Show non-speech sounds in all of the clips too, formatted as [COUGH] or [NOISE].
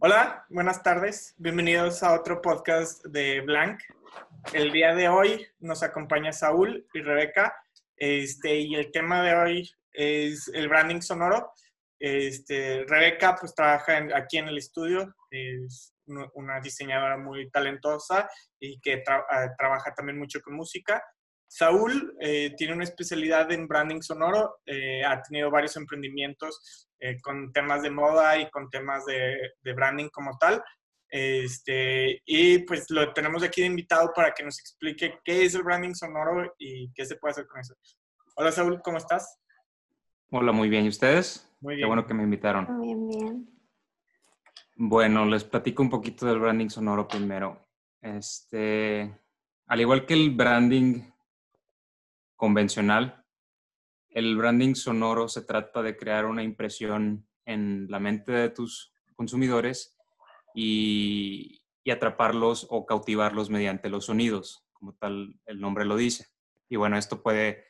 Hola, buenas tardes. Bienvenidos a otro podcast de Blank. El día de hoy nos acompaña Saúl y Rebeca. Este, y el tema de hoy es el branding sonoro. Este, Rebeca pues trabaja aquí en el estudio, es una diseñadora muy talentosa y que ah, trabaja también mucho con música. Saúl eh, tiene una especialidad en branding sonoro, eh, ha tenido varios emprendimientos eh, con temas de moda y con temas de, branding como tal. Este, y pues lo tenemos aquí de invitado para que nos explique qué es el branding sonoro y qué se puede hacer con eso. Hola Saúl, ¿cómo estás? Hola, muy bien. ¿Y ustedes? Muy bien. Qué bueno que me invitaron. Muy bien, bien. Bueno, les platico un poquito del branding sonoro primero. Este, al igual que el branding convencional. El branding sonoro se trata de crear una impresión en la mente de tus consumidores y, atraparlos o cautivarlos mediante los sonidos, como tal el nombre lo dice. Y bueno, esto puede,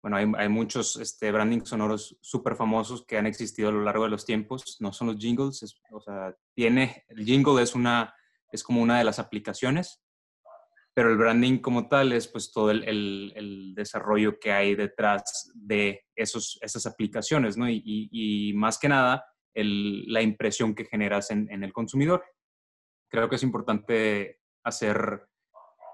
bueno, hay, muchos este, branding sonoros súper famosos que han existido a lo largo de los tiempos. No son los jingles, o sea, tiene, el jingle es una, es como una de las aplicaciones pero el branding como tal es pues todo el, desarrollo que hay detrás de esos, esas aplicaciones, ¿no? Y, más que nada, la impresión que generas en, en, el consumidor. Creo que es importante hacer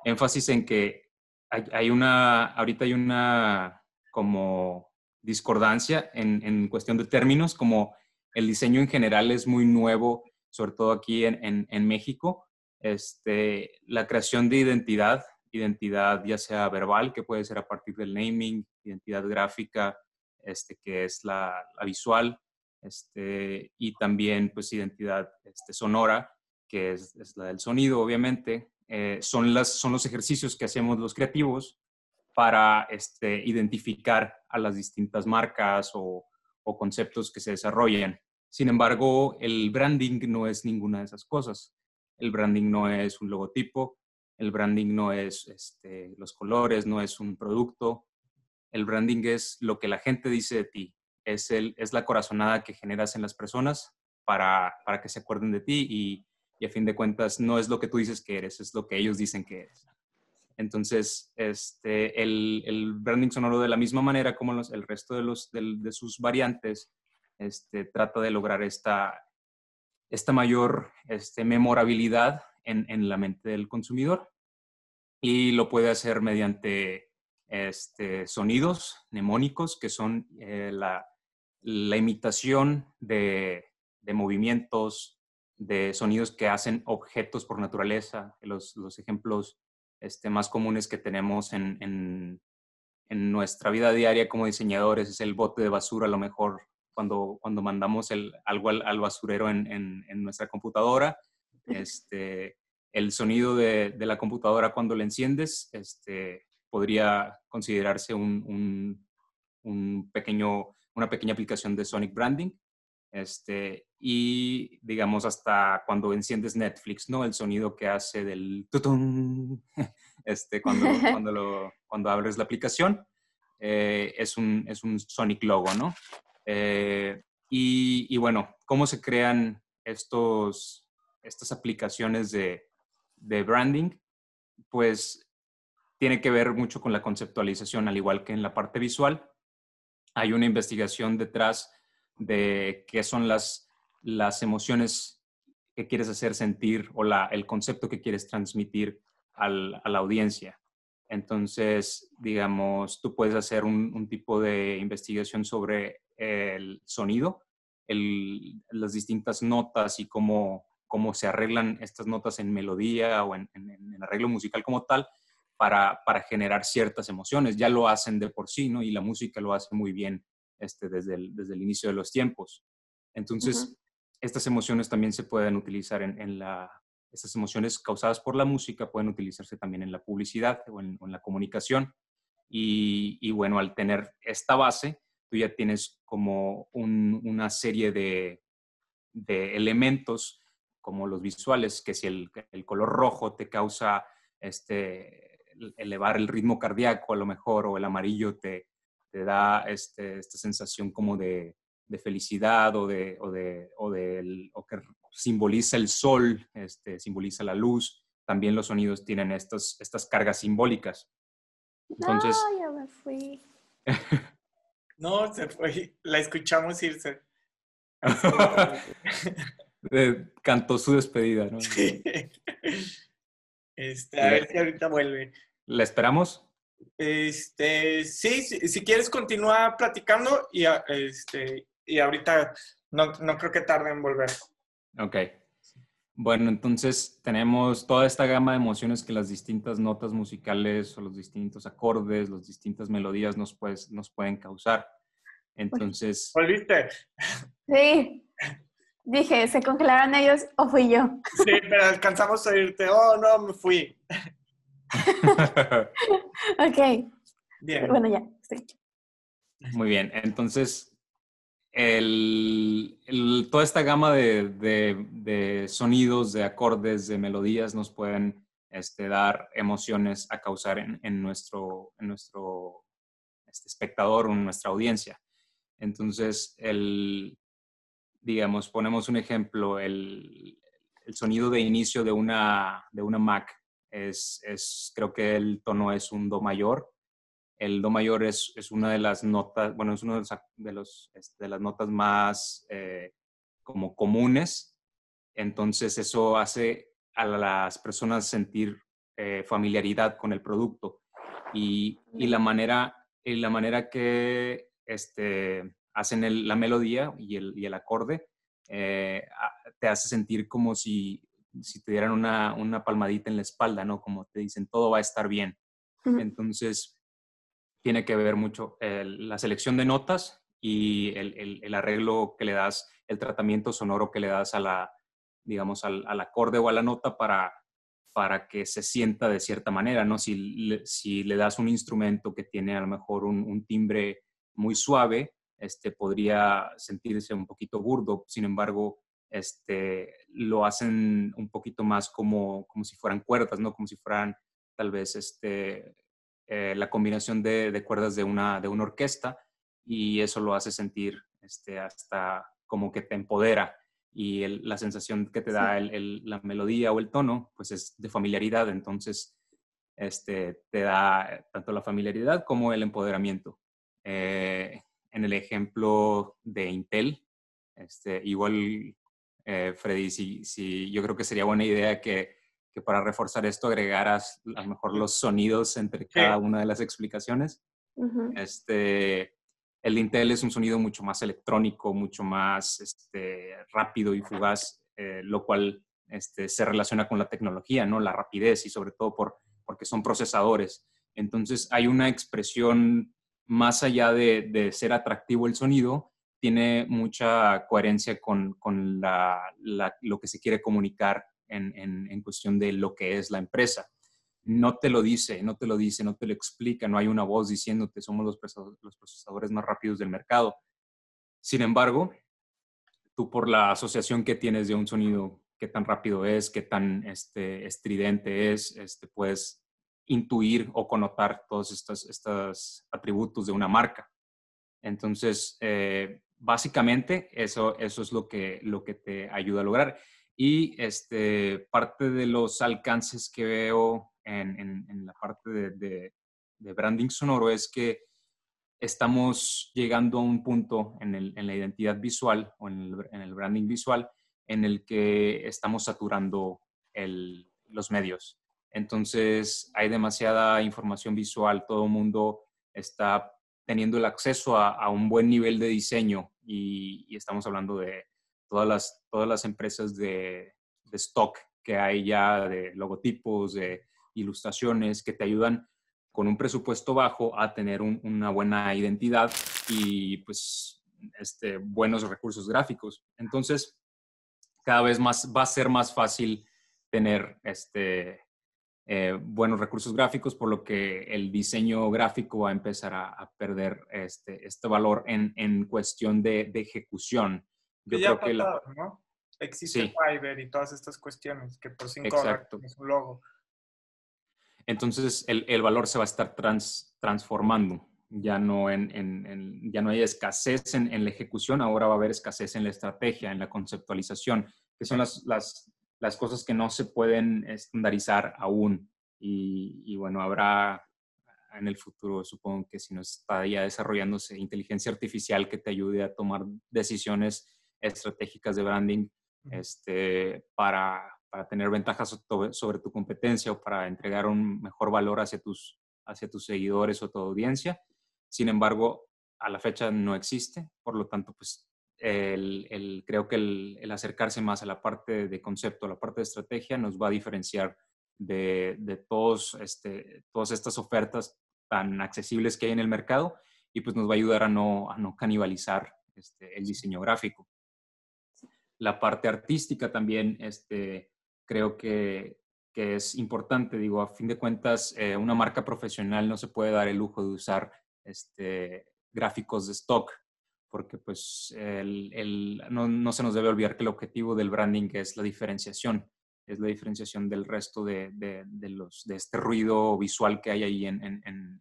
énfasis en que hay, hay una, ahorita hay una como discordancia en, en, cuestión de términos, como el diseño en general es muy nuevo, sobre todo aquí en, en México, este, la creación de identidad, identidad ya sea verbal, que puede ser a partir del naming, identidad gráfica, este, que es la, visual, este, y también pues identidad este, sonora, que es, la del sonido, obviamente. Eh, son, las, son los ejercicios que hacemos los creativos para este, identificar a las distintas marcas o, o conceptos que se desarrollan. Sin embargo, el branding no es ninguna de esas cosas. El branding no es un logotipo, el branding no es este, los colores, no es un producto. El branding es lo que la gente dice de ti, es, el, es la corazonada que generas en las personas para, para que se acuerden de ti y, y, a fin de cuentas no es lo que tú dices que eres, es lo que ellos dicen que eres. Entonces, este, el, el branding sonoro de la misma manera como el resto de, los, de sus variantes este, trata de lograr esta, esta mayor este, memorabilidad en, en, la mente del consumidor y lo puede hacer mediante este, sonidos mnemónicos que son eh, la, la, imitación de, de, movimientos, de sonidos que hacen objetos por naturaleza. Los, los ejemplos este, más comunes que tenemos en, en, en, nuestra vida diaria como diseñadores es el bote de basura, a lo mejor cuando, cuando mandamos el, algo al, basurero en, en, nuestra computadora. Este, el sonido de, de, la computadora cuando la enciendes este, podría considerarse un, un, un, pequeño, una pequeña aplicación de Sonic Branding. Este, y digamos hasta cuando enciendes Netflix, ¿no? El sonido que hace del tutun, [LAUGHS] este, cuando, cuando, lo, cuando abres la aplicación, eh, es, un, es un Sonic logo, ¿no? Eh, y, bueno, ¿cómo se crean estos, estas aplicaciones de, branding? Pues tiene que ver mucho con la conceptualización, al igual que en la parte visual. Hay una investigación detrás de qué son las, las emociones que quieres hacer sentir o la, el concepto que quieres transmitir a la audiencia. Entonces, digamos, tú puedes hacer un, tipo de investigación sobre el sonido, las distintas notas y cómo, cómo se arreglan estas notas en melodía o en, el arreglo musical como tal para, para, generar ciertas emociones. Ya lo hacen de por sí, ¿no? Y la música lo hace muy bien este, desde, el, desde el inicio de los tiempos. Entonces, estas emociones también se pueden utilizar en, en, la... Estas emociones causadas por la música pueden utilizarse también en la publicidad o en, en la comunicación. Y, y, bueno, al tener esta base, tú ya tienes como una serie de, elementos como los visuales, que si el, color rojo te causa este, elevar el ritmo cardíaco a lo mejor, o el amarillo te, te da este, esta sensación como de, felicidad o, de, o, de, o, simboliza el sol, este, simboliza la luz, también los sonidos tienen estos, estas cargas simbólicas. Entonces... No, ya me fui. [LAUGHS] no, se fue. La escuchamos irse. Cantó su despedida, ¿no? Sí. Este, a ver si ahorita vuelve. ¿La esperamos? Este, sí, si quieres continúa platicando y, este, y ahorita no, no creo que tarde en volver. Ok. Bueno, entonces tenemos toda esta gama de emociones que las distintas notas musicales o los distintos acordes, las distintas melodías nos, pues, nos pueden causar. Entonces... ¿Volviste? Sí. Dije, ¿se congelaron ellos o fui yo? Sí, pero alcanzamos a oírte. Oh, no, me fui. [LAUGHS] ok. Bien. Bueno, ya. Muy bien. Entonces, el, toda esta gama de, sonidos, de acordes, de melodías nos pueden este, dar emociones a causar en, nuestro, este, espectador o en nuestra audiencia. Entonces, digamos, ponemos un ejemplo, el, sonido de inicio de una, Mac es, creo que el tono es un Do mayor el Do mayor es, es una de las notas, bueno, es una de, los, de, este, las notas más eh, como comunes. Entonces eso hace a las personas sentir eh, familiaridad con el producto. Y, y, la, manera, y la manera que este, hacen la melodía y el, y el acorde eh, te hace sentir como si, si te dieran una, una, palmadita en la espalda, ¿no? Como te dicen, todo va a estar bien. Entonces, tiene que ver mucho la selección de notas y el, arreglo que le das, el tratamiento sonoro que le das a la, digamos, al, acorde o a la nota para, para que se sienta de cierta manera, ¿no? Si si le das un instrumento que tiene a lo mejor un, timbre muy suave, este, podría sentirse un poquito burdo, sin embargo, este, lo hacen un poquito más como, como si fueran cuerdas, ¿no? Como si fueran tal vez este, eh, la combinación de, cuerdas de una, de una orquesta y eso lo hace sentir este, hasta como que te empodera y la sensación que te da la melodía o el tono, pues es de familiaridad, entonces este, te da tanto la familiaridad como el empoderamiento. Eh, en el ejemplo de Intel, este, igual, eh, Freddy, si, si, yo creo que sería buena idea que que para reforzar esto agregaras a lo mejor los sonidos entre cada una de las explicaciones. este, el Intel es un sonido mucho más electrónico, mucho más este, rápido y fugaz, eh, lo cual este, se relaciona con la tecnología, ¿no? La rapidez y sobre todo por, porque son procesadores. Entonces hay una expresión más allá de, de ser atractivo el sonido, tiene mucha coherencia con, con la, lo que se quiere comunicar en, cuestión de lo que es la empresa. No te lo dice, no te lo dice, no te lo explica, no hay una voz diciéndote somos los procesadores, más rápidos del mercado. Sin embargo, tú por la asociación que tienes de un sonido, qué tan rápido es, qué tan este, estridente es, este, puedes intuir o connotar todos estos, estos atributos de una marca. Entonces, eh, básicamente, eso, eso es lo que, lo que te ayuda a lograr. Y este, parte de los alcances que veo en, en, la parte de, branding sonoro es que estamos llegando a un punto en, en la identidad visual o en el, en el, branding visual en el que estamos saturando el, los medios. Entonces hay demasiada información visual, todo el mundo está teniendo el acceso a, un buen nivel de diseño y estamos hablando de todas las, todas las empresas de, stock que hay ya, de logotipos, de ilustraciones, que te ayudan con un presupuesto bajo a tener una buena identidad y pues este, buenos recursos gráficos. Entonces, cada vez más va a ser más fácil tener este, eh, buenos recursos gráficos, por lo que el diseño gráfico va a empezar a, perder este, este valor en, en cuestión de, de ejecución. Yo creo que la... ¿no? Existe Fiverr y todas estas cuestiones que por cinco Exacto. es un logo. Entonces el, el, valor se va a estar trans, transformando. Ya no, en, en, ya no hay escasez en, en, la ejecución, ahora va a haber escasez en la estrategia, en la conceptualización, que son las, las, las cosas que no se pueden estandarizar aún. Y, y, bueno, habrá en el futuro, supongo que si no está ya desarrollándose inteligencia artificial que te ayude a tomar decisiones estratégicas de branding este, para, para tener ventajas sobre tu competencia o para entregar un mejor valor hacia tus, hacia tus seguidores o tu audiencia. Sin embargo, a la fecha no existe, por lo tanto, pues el, creo que el, acercarse más a la parte de concepto, a la parte de estrategia, nos va a diferenciar de, de todos, este, todas estas ofertas tan accesibles que hay en el mercado y pues nos va a ayudar a no, a no canibalizar este, el diseño gráfico. La parte artística también este, creo que, que es importante. Digo, a fin de cuentas, eh, una marca profesional no se puede dar el lujo de usar este, gráficos de stock porque pues el, no, no, se nos debe olvidar que el objetivo del branding es la diferenciación, es la diferenciación del resto de, de, los, de este ruido visual que hay ahí en, en,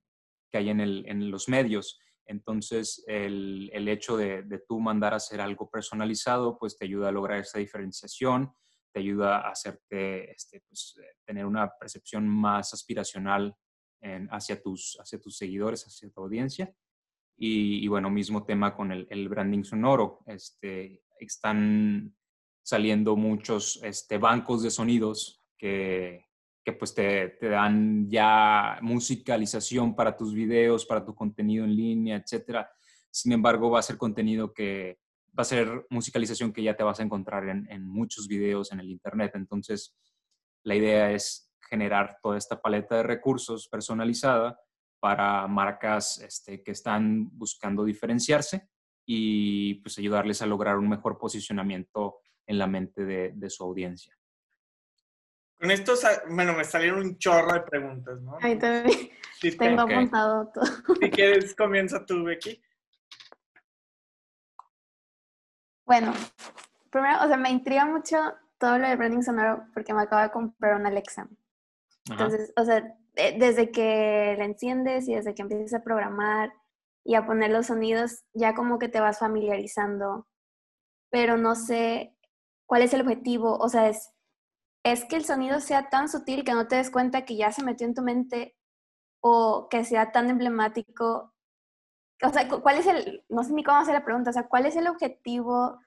que hay en, el, en, los medios. Entonces, el, el hecho de, de, tú mandar a hacer algo personalizado, pues te ayuda a lograr esa diferenciación, te ayuda a hacerte, este, pues, tener una percepción más aspiracional hacia, tus, hacia tus seguidores, hacia tu audiencia. Y, bueno, mismo tema con el, el, branding sonoro. Este, están saliendo muchos este, bancos de sonidos que, que pues te, te, dan ya musicalización para tus videos, para tu contenido en línea, etcétera. Sin embargo, va a ser contenido que va a ser musicalización que ya te vas a encontrar en, en muchos videos en el internet. Entonces, la idea es generar toda esta paleta de recursos personalizada para marcas este, que están buscando diferenciarse y pues ayudarles a lograr un mejor posicionamiento en la mente de, su audiencia. Con esto, bueno, me salieron un chorro de preguntas, ¿no? Ahí también. [LAUGHS] Tengo apuntado todo. Si quieres, comienza tú, Becky. Bueno, primero, o sea, me intriga mucho todo lo de branding sonoro porque me acabo de comprar una Alexa. Entonces, o sea, desde que la enciendes y desde que empiezas a programar y a poner los sonidos, ya como que te vas familiarizando, pero no sé cuál es el objetivo, o sea, es, es que el sonido sea tan sutil que no te des cuenta que ya se metió en tu mente o que sea tan emblemático. O sea, ¿cuál es el, no sé ni cómo hacer la pregunta, o sea, ¿cuál es el objetivo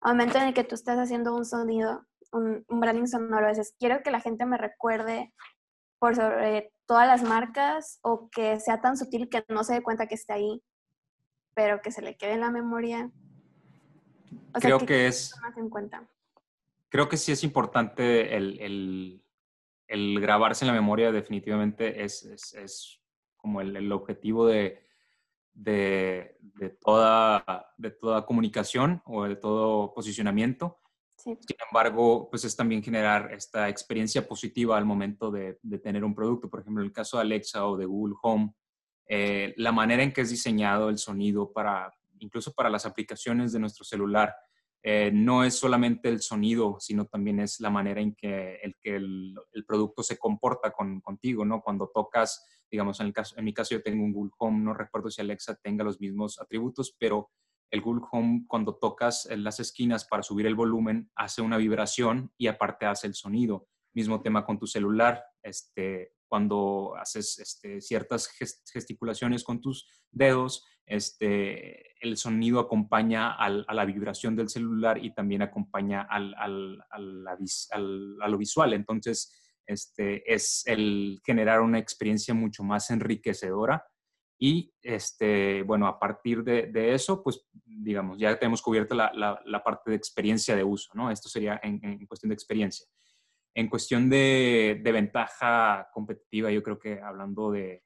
al momento en el que tú estás haciendo un sonido, un, un branding sonoro? A veces quiero que la gente me recuerde por sobre todas las marcas o que sea tan sutil que no se dé cuenta que está ahí, pero que se le quede en la memoria. creo que, es... Más en cuenta. Creo que sí es importante el, el, grabarse en la memoria, definitivamente es, es, es como el, objetivo de, de, de, toda, de toda comunicación o de todo posicionamiento. Sin embargo, pues es también generar esta experiencia positiva al momento de, tener un producto. Por ejemplo, en el caso de Alexa o de Google Home, eh, la manera en que es diseñado el sonido para, incluso para las aplicaciones de nuestro celular, eh, no es solamente el sonido, sino también es la manera en que el, que el, producto se comporta con, contigo, ¿no? Cuando tocas, digamos, en, el caso, en mi caso yo tengo un Google Home, no recuerdo si Alexa tenga los mismos atributos, pero el Google Home cuando tocas las esquinas para subir el volumen hace una vibración y aparte hace el sonido. Mismo tema con tu celular, este, cuando haces este, ciertas gesticulaciones con tus dedos, este, el sonido acompaña a la vibración del celular y también acompaña al, a lo visual. Entonces, este, es el generar una experiencia mucho más enriquecedora y, este, bueno, a partir de, eso, pues, digamos, ya tenemos cubierta la, parte de experiencia de uso, ¿no? Esto sería en, cuestión de experiencia. En cuestión de, ventaja competitiva, yo creo que hablando de,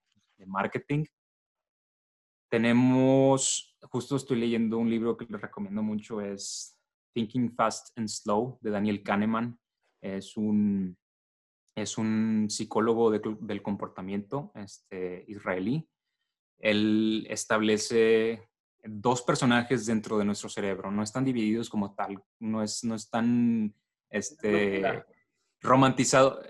marketing, tenemos, justo estoy leyendo un libro que les recomiendo mucho, es Thinking Fast and Slow, de Daniel Kahneman. Es un, es un psicólogo del comportamiento este, israelí él establece dos personajes dentro de nuestro cerebro, no están divididos como tal, no, es, no están este, romantizado,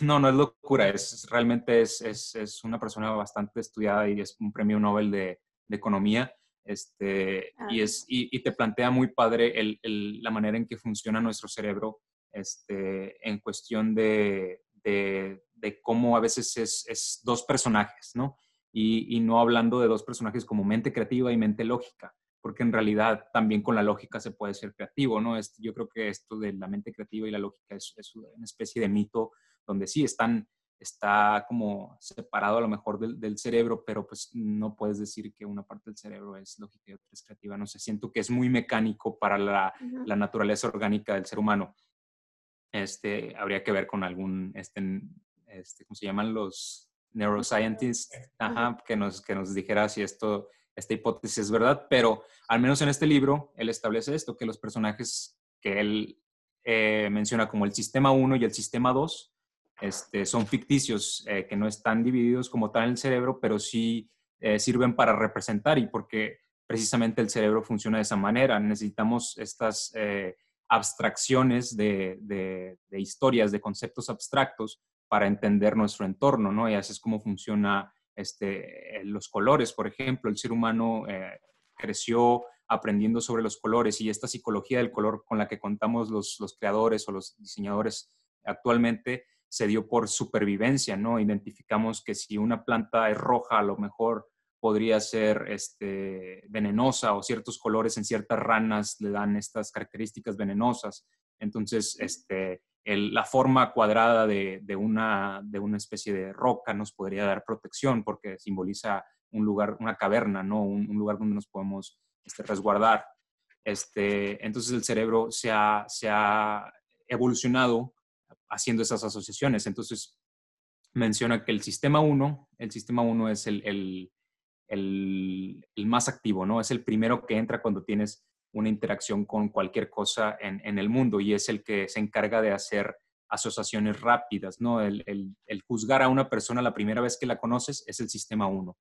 no, no es locura, es, realmente es, es, es, una persona bastante estudiada y es un premio Nobel de, de, Economía, Este, y, ah. es, y, te plantea muy padre el, la manera en que funciona nuestro cerebro este, en cuestión de, de, de cómo a veces es, es dos personajes, ¿no? Y, y, no hablando de dos personajes como mente creativa y mente lógica, porque en realidad también con la lógica se puede ser creativo, ¿no? Es, yo creo que esto de la mente creativa y la lógica es, es una especie de mito donde sí están está como separado a lo mejor del, del, cerebro, pero pues no puedes decir que una parte del cerebro es lógica y otra es creativa. No sé, siento que es muy mecánico para la, la naturaleza orgánica del ser humano. Este, habría que ver con algún, este, este ¿cómo se llaman los neuroscientists? Ajá, que nos, que nos dijera si esto, esta hipótesis es verdad, pero al menos en este libro, él establece esto, que los personajes que él eh, menciona como el sistema 1 y el sistema 2, este, son ficticios, eh, que no están divididos como tal en el cerebro, pero sí eh, sirven para representar y porque precisamente el cerebro funciona de esa manera. Necesitamos estas abstracciones de, historias, de conceptos abstractos para entender nuestro entorno, ¿no? Y así es como funciona este, los colores, por ejemplo. El ser humano creció aprendiendo sobre los colores y esta psicología del color con la que contamos los, los creadores o los diseñadores actualmente se dio por supervivencia, ¿no? Identificamos que si una planta es roja, a lo mejor podría ser este, venenosa o ciertos colores en ciertas ranas le dan estas características venenosas. Entonces, este, la forma cuadrada de, una, de una especie de roca nos podría dar protección porque simboliza un lugar, una caverna, ¿no? Un, lugar donde nos podemos este, resguardar. Este, entonces el cerebro se ha, se ha evolucionado haciendo esas asociaciones. Entonces, menciona que el sistema 1, el sistema 1 es el, el, el, más activo, ¿no? Es el primero que entra cuando tienes una interacción con cualquier cosa en, en el mundo y es el que se encarga de hacer asociaciones rápidas, ¿no? El, el, juzgar a una persona la primera vez que la conoces es el sistema 1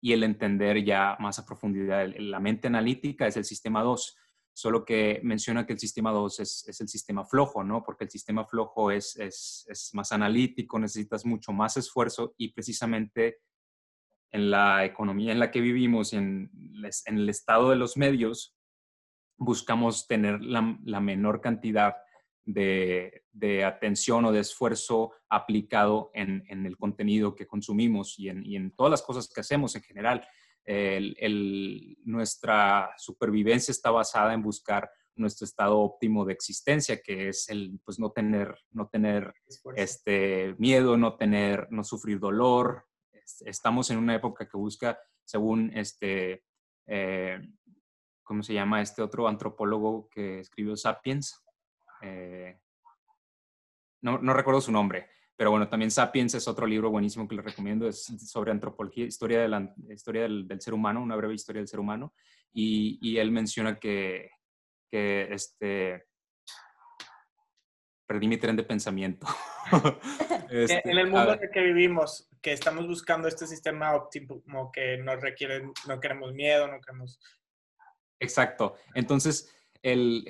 y el entender ya más a profundidad la mente analítica es el sistema 2 solo que menciona que el sistema 2 es, el sistema flojo, ¿no? Porque el sistema flojo es, más analítico, necesitas mucho más esfuerzo y precisamente en la economía en la que vivimos, en, en el estado de los medios, buscamos tener la, menor cantidad de, atención o de esfuerzo aplicado en, el contenido que consumimos y en, y en todas las cosas que hacemos en general el, nuestra supervivencia está basada en buscar nuestro estado óptimo de existencia, que es el, pues, no tener, no tener este, miedo, no tener, no sufrir dolor. Estamos en una época que busca, según este, eh, ¿cómo se llama este otro antropólogo que escribió Sapiens? Eh, no, no recuerdo su nombre, pero bueno, también Sapiens es otro libro buenísimo que les recomiendo, es sobre antropología, historia, de la, historia del, ser humano, una breve historia del ser humano. Y, y él menciona que, que este, perdí mi tren de pensamiento. [LAUGHS] este, en el mundo en el que vivimos, que estamos buscando este sistema óptimo que no requiere, no queremos miedo, no queremos... Exacto. Entonces, el,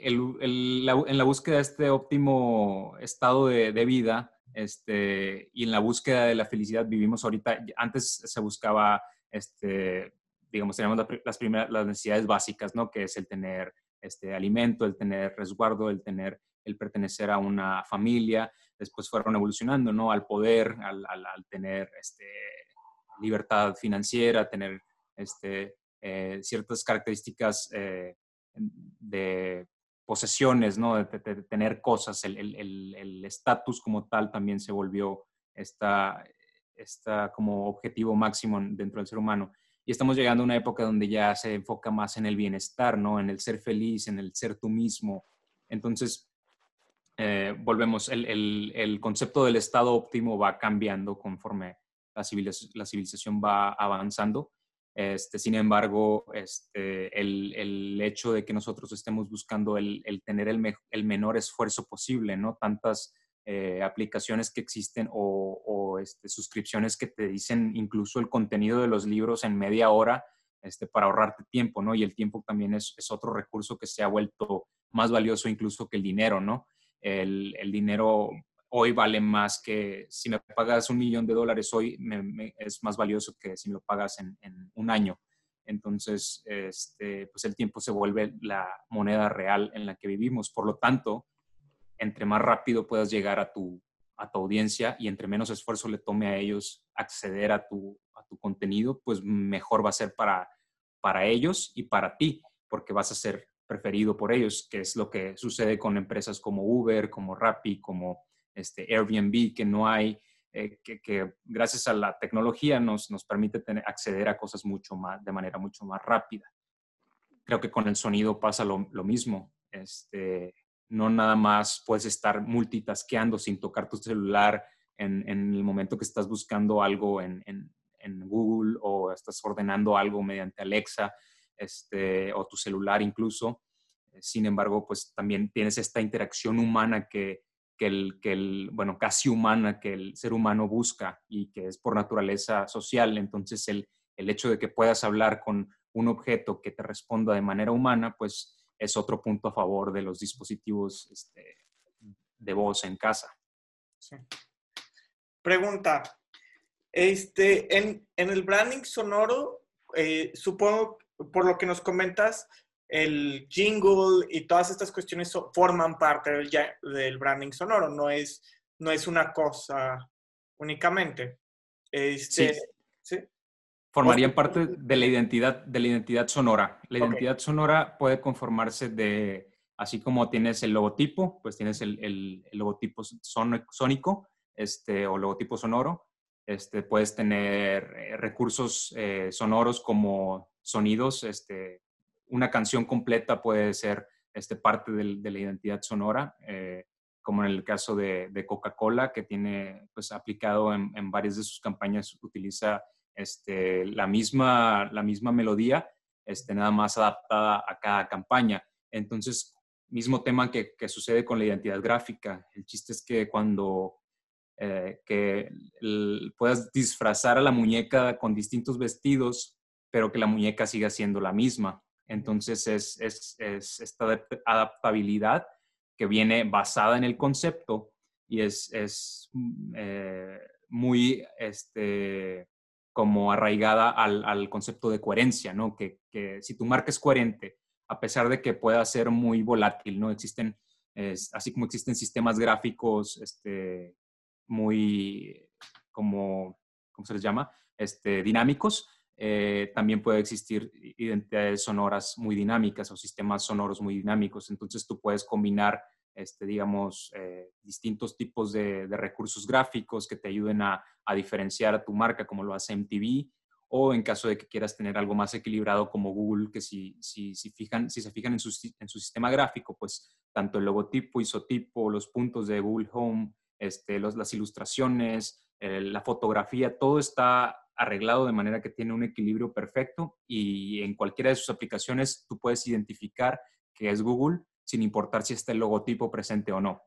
en la búsqueda de este óptimo estado de, vida este, y en la búsqueda de la felicidad vivimos ahorita, antes se buscaba, este, digamos, teníamos las, primeras, las necesidades básicas, ¿no? Que es el tener este, alimento, el tener resguardo, el tener, el pertenecer a una familia, después fueron evolucionando, ¿no? Al poder, al, tener este, libertad financiera, tener este, eh, ciertas características eh, de posesiones, ¿no? De, tener cosas, el estatus como tal también se volvió esta, esta como objetivo máximo dentro del ser humano. Y estamos llegando a una época donde ya se enfoca más en el bienestar, ¿no? En el ser feliz, en el ser tú mismo. Entonces, eh, volvemos, el, el, concepto del estado óptimo va cambiando conforme la la civilización va avanzando este, sin embargo, este, el, el, hecho de que nosotros estemos buscando el, el tener el, menor esfuerzo posible, ¿no? Tantas eh, aplicaciones que existen o, este, suscripciones que te dicen incluso el contenido de los libros en media hora este, para ahorrarte tiempo, ¿no? Y el tiempo también es, es otro recurso que se ha vuelto más valioso incluso que el dinero, ¿no? El dinero hoy vale más que si me pagas un millón de dólares hoy, es más valioso que si me lo pagas en, un año. Entonces, este, pues el tiempo se vuelve la moneda real en la que vivimos. Por lo tanto, entre más rápido puedas llegar a tu, a tu audiencia y entre menos esfuerzo le tome a ellos acceder a tu, a tu contenido, pues mejor va a ser para, para ellos y para ti, porque vas a ser preferido por ellos, que es lo que sucede con empresas como Uber, como Rappi, como este Airbnb, que no hay, eh, que, gracias a la tecnología nos, nos permite tener, acceder a cosas mucho más, de manera mucho más rápida. Creo que con el sonido pasa lo, lo mismo. Este, no nada más puedes estar multitasqueando sin tocar tu celular en, en el momento que estás buscando algo en, en, en, Google o estás ordenando algo mediante Alexa este, o tu celular incluso. Sin embargo, pues también tienes esta interacción humana que, que, el, que el, bueno, casi humana que el ser humano busca y que es por naturaleza social. Entonces, el, el hecho de que puedas hablar con un objeto que te responda de manera humana, pues es otro punto a favor de los dispositivos este, de voz en casa. Pregunta. Este, en, el branding sonoro, eh, supongo, por lo que nos comentas, el jingle y todas estas cuestiones forman parte del, del, branding sonoro, no es, no es una cosa únicamente. Este, ¿sí? Formarían parte de la identidad, de la identidad sonora. La identidad sonora puede conformarse de, así como tienes el logotipo, pues tienes el, el, logotipo sónico este, o logotipo sonoro. Este, puedes tener eh, recursos eh, sonoros como sonidos. Este, una canción completa puede ser este, parte de, la identidad sonora, eh, como en el caso de, de Coca-Cola, que tiene pues, aplicado en, en varias de sus campañas, utiliza este, la, misma, la misma melodía, este, nada más adaptada a cada campaña. Entonces, mismo tema que, sucede con la identidad gráfica. El chiste es que cuando eh, que puedas disfrazar a la muñeca con distintos vestidos, pero que la muñeca siga siendo la misma. Entonces, es, es, esta adaptabilidad que viene basada en el concepto y es, es mm, eh, muy este, como arraigada al, concepto de coherencia, ¿no? Que, si tu marca es coherente, a pesar de que pueda ser muy volátil, ¿no? Existen, así como existen sistemas gráficos este, muy, como, ¿cómo se les llama? Este, dinámicos, eh, también puede existir identidades sonoras muy dinámicas o sistemas sonoros muy dinámicos. Entonces tú puedes combinar este, digamos, eh, distintos tipos de, recursos gráficos que te ayuden a, diferenciar a tu marca, como lo hace MTV, o en caso de que quieras tener algo más equilibrado como Google, que si, si, si, fijan, si se fijan en su, en su sistema gráfico, pues tanto el logotipo, isotipo, los puntos de Google Home, este, las ilustraciones, la fotografía, todo está arreglado de manera que tiene un equilibrio perfecto y en cualquiera de sus aplicaciones tú puedes identificar que es Google sin importar si está el logotipo presente o no.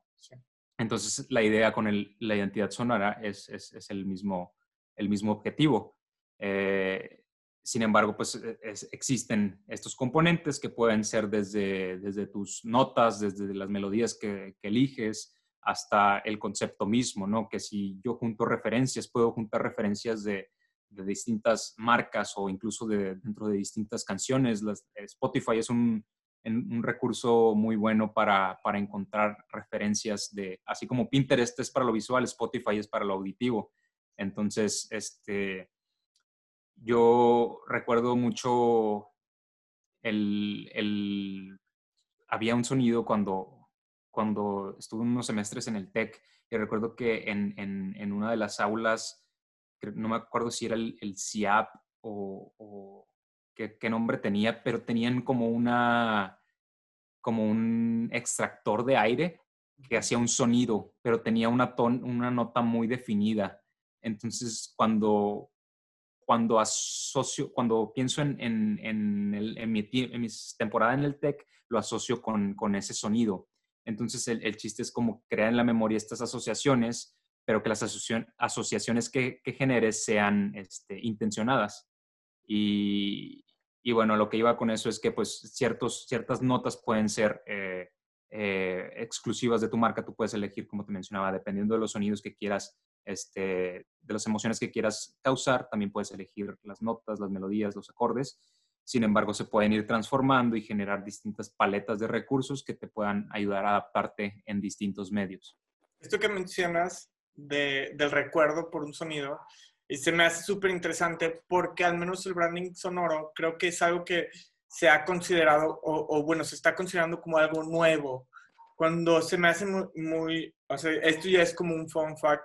Entonces, la idea con la identidad sonora es, es, el, mismo, el mismo objetivo. Eh, sin embargo, pues e, existen estos componentes que pueden ser desde, desde tus notas, desde las melodías que, eliges, hasta el concepto mismo, ¿no? Que si yo junto referencias, puedo juntar referencias de, de distintas marcas o incluso de, dentro de distintas canciones. Spotify es un, un recurso muy bueno para, para, encontrar referencias de, así como Pinterest es para lo visual, Spotify es para lo auditivo. Entonces, este, yo recuerdo mucho el, el, había un sonido cuando, cuando estuve unos semestres en el TEC y recuerdo que en, en, en una de las aulas, no me acuerdo si era el, el CIAP o qué, nombre tenía, pero tenían como una, como un extractor de aire que hacía un sonido, pero tenía una, ton, una nota muy definida. Entonces, cuando, cuando asocio, cuando pienso en, en, en, el, en, mi, en mi, temporada en el tech, lo asocio con, con ese sonido. Entonces, el, el, chiste es como crear en la memoria estas asociaciones, pero que las asociaciones que, que generes sean este, intencionadas. Y, y, bueno, lo que iba con eso es que pues ciertos, ciertas notas pueden ser eh, eh, exclusivas de tu marca. Tú puedes elegir, como te mencionaba, dependiendo de los sonidos que quieras, este, de las emociones que quieras causar, también puedes elegir las notas, las melodías, los acordes. sin embargo se pueden ir transformando y generar distintas paletas de recursos que te puedan ayudar a adaptarte en distintos medios. Esto que mencionas del recuerdo por un sonido, y se me hace súper interesante porque al menos el branding sonoro creo que es algo que se ha considerado, o, bueno, se está considerando como algo nuevo. Cuando se me hace muy, o sea, esto ya es como un fun fact,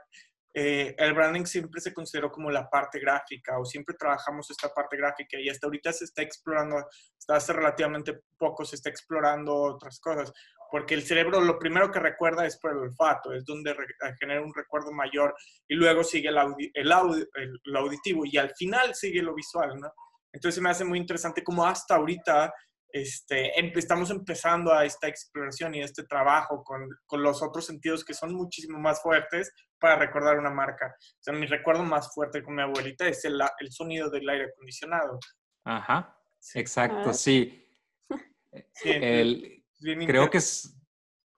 eh, el branding siempre se consideró como la parte gráfica o siempre trabajamos esta parte gráfica y hasta ahorita se está explorando, hasta hace relativamente poco se está explorando otras cosas porque el cerebro lo primero que recuerda es por el olfato, es donde genera un recuerdo mayor y luego sigue el, el, auditivo y al final sigue lo visual, ¿no? Entonces me hace muy interesante cómo hasta ahorita este, estamos empezando a esta exploración y este trabajo con, con, los otros sentidos que son muchísimo más fuertes para recordar una marca. O sea, mi recuerdo más fuerte con mi abuelita es el, el sonido del aire acondicionado. Ajá, exacto, sí. [LAUGHS] sí el, Creo que es...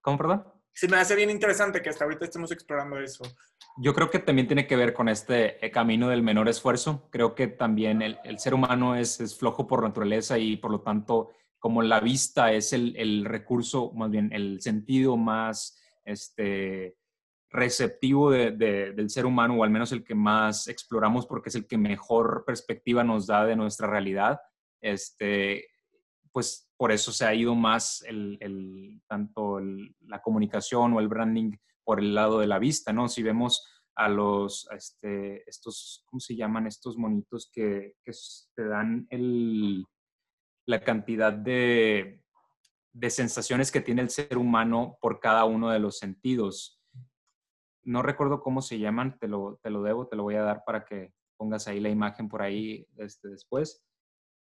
¿Cómo, perdón? Sí, me hace bien interesante que hasta ahorita estemos explorando eso. Yo creo que también tiene que ver con este eh, camino del menor esfuerzo. Creo que también el, ser humano es, es, flojo por naturaleza y por lo tanto, como la vista es el, el recurso, más bien el sentido más este, receptivo de, del ser humano, o al menos el que más exploramos porque es el que mejor perspectiva nos da de nuestra realidad, este, pues por eso se ha ido más el, tanto la comunicación o el branding por el lado de la vista, ¿no? Si vemos a los, este, estos, ¿cómo se llaman? Estos monitos que, te dan el, la cantidad de, de sensaciones que tiene el ser humano por cada uno de los sentidos. No recuerdo cómo se llaman, te lo, te lo debo, te lo voy a dar para que pongas ahí la imagen por ahí este, después.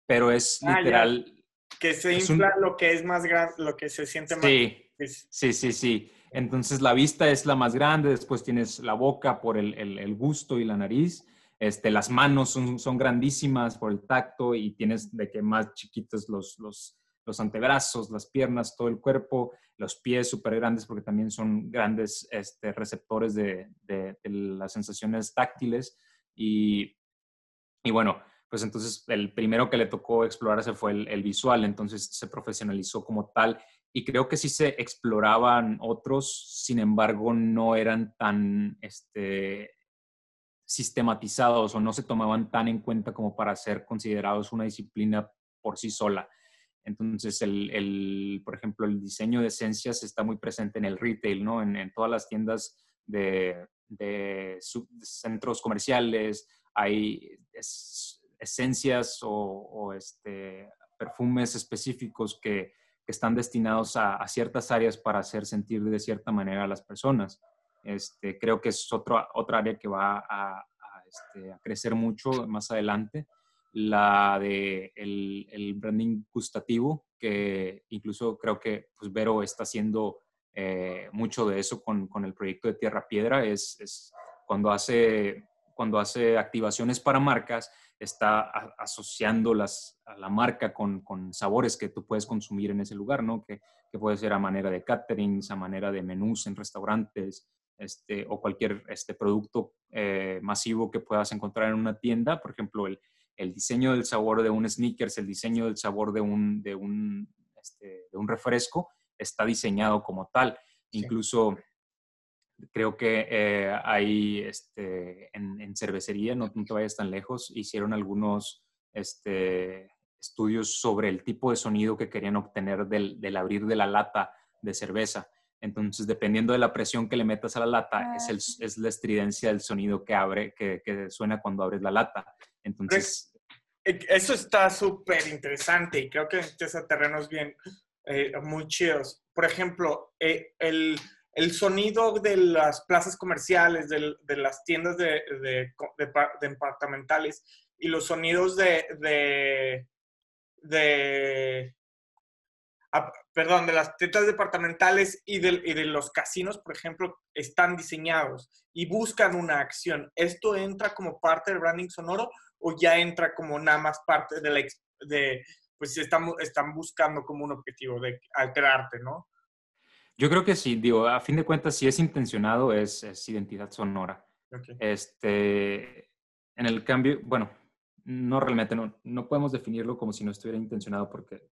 Pero es ah, literal, que se infla lo que es más grande, lo que se siente más. Sí, sí, sí, sí. Entonces la vista es la más grande, después tienes la boca por el, el, gusto y la nariz. Este, las manos son, son, grandísimas por el tacto y tienes de que más chiquitos los, los, los antebrazos, las piernas, todo el cuerpo, los pies súper grandes porque también son grandes este, receptores de, de, de, las sensaciones táctiles. Y, y bueno, pues entonces el primero que le tocó explorarse fue el, visual, entonces se profesionalizó como tal y creo que sí se exploraban otros, sin embargo no eran tan este, sistematizados o no se tomaban tan en cuenta como para ser considerados una disciplina por sí sola. Entonces, el, por ejemplo, el diseño de esencias está muy presente en el retail, ¿no? En, todas las tiendas de, centros comerciales, hay esencias o, este, perfumes específicos que, están destinados a, ciertas áreas para hacer sentir de cierta manera a las personas. Este, creo que es otra otra área que va este, a, crecer mucho más adelante. La de el, branding gustativo, que incluso creo que pues, Vero está haciendo eh, mucho de eso con, con, el proyecto de Tierra Piedra, es, es cuando, hace, cuando hace activaciones para marcas, está asociando las, a la marca con, con, sabores que tú puedes consumir en ese lugar, ¿no? Que, que, puede ser a manera de caterings, a manera de menús en restaurantes, este, o cualquier este, producto eh, masivo que puedas encontrar en una tienda. Por ejemplo, el, el, diseño del sabor de un sneakers, el diseño del sabor de un, de un, este, de un refresco, está diseñado como tal. Incluso creo que eh, hay este, en, cervecería, no, te vayas tan lejos, hicieron algunos este, estudios sobre el tipo de sonido que querían obtener del, del, abrir de la lata de cerveza. Entonces, dependiendo de la presión que le metas a la lata, es, el, ah. es, la estridencia del sonido que abre, que, que, suena cuando abres la lata. Entonces... E, eso está súper interesante y creo que empieza terrenos bien, eh, muy chidos. Por ejemplo, eh, el el sonido de las plazas comerciales, de, las tiendas de, departamentales y los sonidos de, de, perdón, de las tiendas departamentales y de, y de, los casinos, por ejemplo, están diseñados y buscan una acción. ¿Esto entra como parte del branding sonoro o ya entra como nada más parte de la, de, pues están, están buscando como un objetivo de alterarte, ¿no? Yo creo que sí, digo, a fin de cuentas, si es intencionado, es, identidad sonora. Este, en el cambio, bueno, no realmente, no, no podemos definirlo como si no estuviera intencionado porque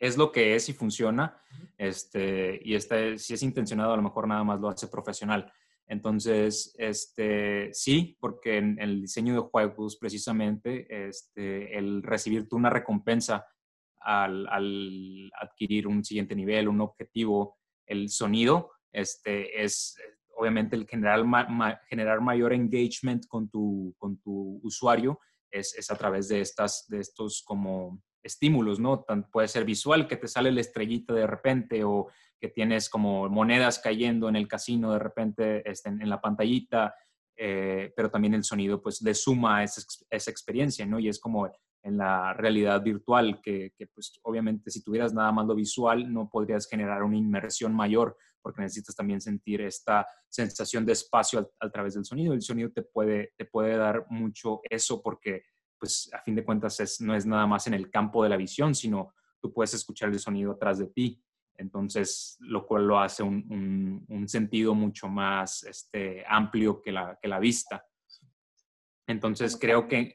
es lo que es y funciona, este, y este, si es intencionado, a lo mejor nada más lo hace profesional. Entonces, este, sí, porque en, el diseño de juegos, precisamente, este, el recibir tú una recompensa al, adquirir un siguiente nivel, un objetivo, el sonido, este, es obviamente el generar, generar mayor engagement con tu, con tu usuario, es, es, a través de, estas, de estos como estímulos, ¿no? puede ser visual, que te sale la estrellita de repente o que tienes como monedas cayendo en el casino de repente este, en, la pantallita, eh, pero también el sonido pues le suma esa, esa, experiencia, ¿no? Y es como en la realidad virtual, que, pues obviamente si tuvieras nada más lo visual no podrías generar una inmersión mayor porque necesitas también sentir esta sensación de espacio a, través del sonido. El sonido te puede, te puede dar mucho eso porque pues a fin de cuentas no es nada más en el campo de la visión, sino tú puedes escuchar el sonido atrás de ti. Entonces, lo cual lo hace un, sentido mucho más este, amplio que la, que la vista. Entonces, creo que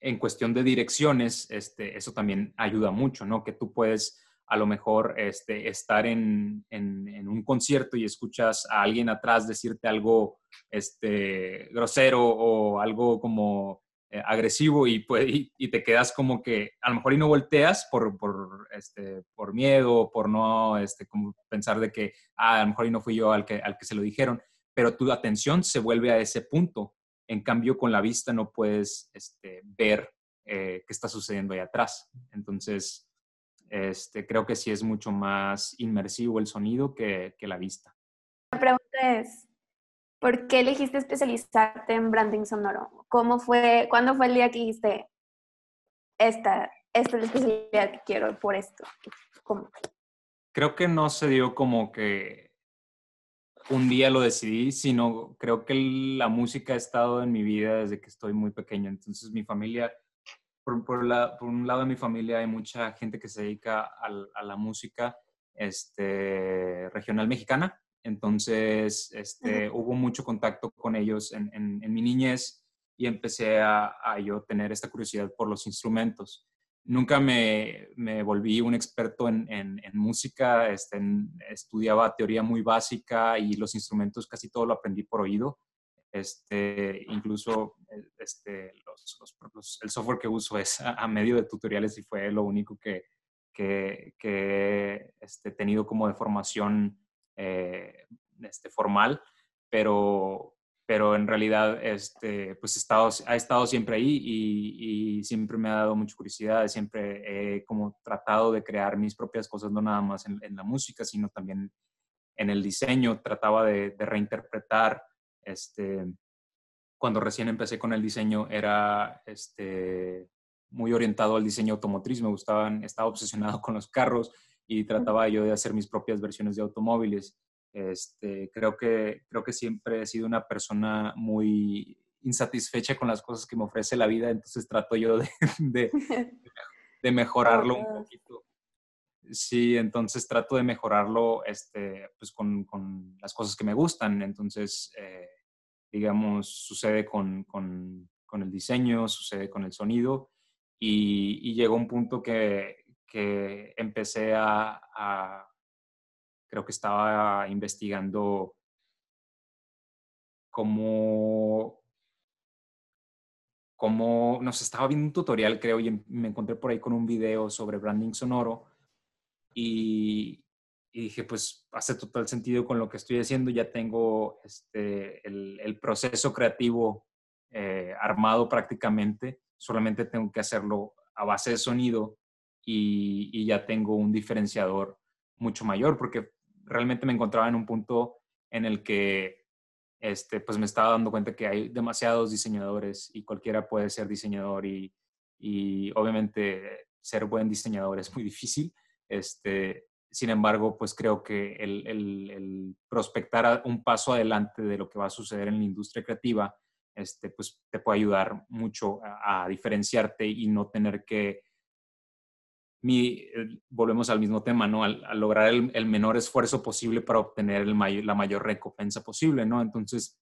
en cuestión de direcciones, este, eso también ayuda mucho, ¿no? Que tú puedes a lo mejor este, estar en, en, un concierto y escuchas a alguien atrás decirte algo este, grosero o algo como eh, agresivo y, pues, y, te quedas como que a lo mejor y no volteas por, por, este, por miedo, por no este, pensar de que ah, a lo mejor y no fui yo al que, al que se lo dijeron, pero tu atención se vuelve a ese punto. En cambio, con la vista no puedes este, ver eh, qué está sucediendo ahí atrás. Entonces, este, creo que sí es mucho más inmersivo el sonido que, que la vista. La pregunta es, ¿Por qué elegiste especializarte en branding sonoro? ¿Cómo fue, cuándo fue el día que dijiste, esta, esta es la especialidad que quiero por esto? ¿Cómo? Creo que no se dio como que un día lo decidí, sino creo que la música ha estado en mi vida desde que estoy muy pequeño. Entonces mi familia, por, un lado de mi familia hay mucha gente que se dedica a, a la música este, regional mexicana entonces, este, hubo mucho contacto con ellos en, en, mi niñez y empecé a, a, yo tener esta curiosidad por los instrumentos. Nunca me, me volví un experto en, en música, este, estudiaba teoría muy básica y los instrumentos casi todo lo aprendí por oído. Este, incluso este, los, el software que uso es a, medio de tutoriales y fue lo único que, que, que este, he tenido como de formación eh, este, formal, pero, pero en realidad este, pues he estado, ha estado siempre ahí y, siempre me ha dado mucha curiosidad, siempre he como tratado de crear mis propias cosas, no nada más en, la música, sino también en el diseño, trataba de, reinterpretar, este, cuando recién empecé con el diseño era este, muy orientado al diseño automotriz, me gustaban, estaba obsesionado [LAUGHS] con los carros y trataba yo de hacer mis propias versiones de automóviles. Este, creo, que, creo que siempre he sido una persona muy insatisfecha con las cosas que me ofrece la vida, entonces trato yo de, [LAUGHS] de, de mejorarlo un poquito. Sí, entonces trato de mejorarlo este, pues con, con las cosas que me gustan. Entonces, eh, digamos, sucede con, con, con, el diseño, sucede con el sonido y, y llegó un punto que, que empecé a, creo que estaba investigando cómo, cómo, nos estaba viendo un tutorial, creo, y me encontré por ahí con un video sobre branding sonoro y, dije, pues hace total sentido con lo que estoy haciendo, ya tengo este, el, proceso creativo eh, armado prácticamente, solamente tengo que hacerlo a base de sonido y, ya tengo un diferenciador mucho mayor, porque realmente me encontraba en un punto en el que este, pues me estaba dando cuenta que hay demasiados diseñadores y cualquiera puede ser diseñador y, y obviamente ser buen diseñador es muy [LAUGHS] difícil. Este, sin embargo, pues creo que el, prospectar un paso adelante de lo que va a suceder en la industria creativa, este, pues te puede ayudar mucho a diferenciarte y no tener que mi, volvemos al mismo tema, ¿no? Al, lograr el, menor esfuerzo posible para obtener el la mayor recompensa posible, ¿no? Entonces,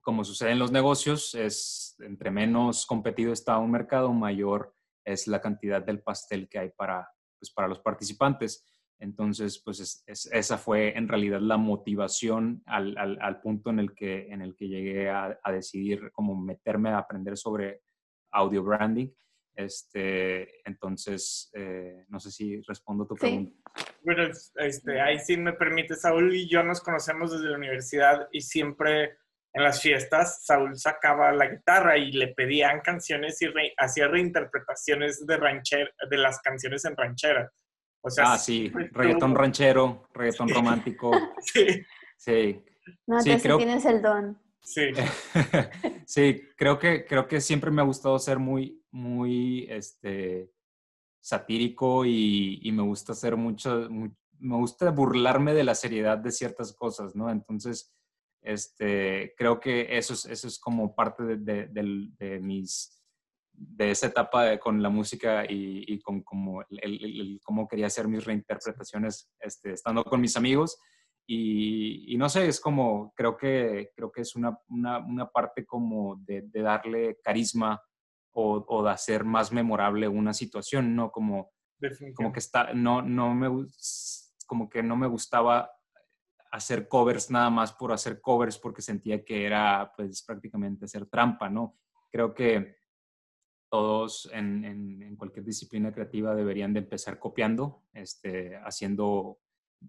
como sucede en los negocios, es entre menos competido está un mercado, mayor es la cantidad del pastel que hay para, pues, para los participantes. Entonces, pues esa fue en realidad la motivación al, al, punto en el que, en el que llegué a, a, decidir cómo meterme a aprender sobre audio branding. Este, entonces, eh, no sé si respondo tu pregunta. Bueno, este, ahí sí me permite, Saúl y yo nos conocemos desde la universidad y siempre en las fiestas Saúl sacaba la guitarra y le pedían canciones y hacía reinterpretaciones de, rancher de las canciones en ranchera. O sea, ah, sí, reggaetón ranchero, reggaetón romántico. [LAUGHS] sí. Sí. No, sí, creo... tienes el don. Sí. [LAUGHS] sí, creo que, creo que siempre me ha gustado ser muy, muy este, satírico y, y me gusta hacer mucho, me gusta burlarme de la seriedad de ciertas cosas, ¿no? Entonces, este, creo que eso es, eso es como parte de, de, mis, de esa etapa con la música y, y con como el, cómo quería hacer mis reinterpretaciones este, estando con mis amigos. Y, y, no sé, es como, creo que, creo que es una, una, una parte como de, de, darle carisma o, o, de hacer más memorable una situación, ¿no? Como, como que está, no, no me, como que no me gustaba hacer covers nada más por hacer covers porque sentía que era pues prácticamente hacer trampa, ¿no? Creo que todos en, en, cualquier disciplina creativa deberían de empezar copiando, este, haciendo,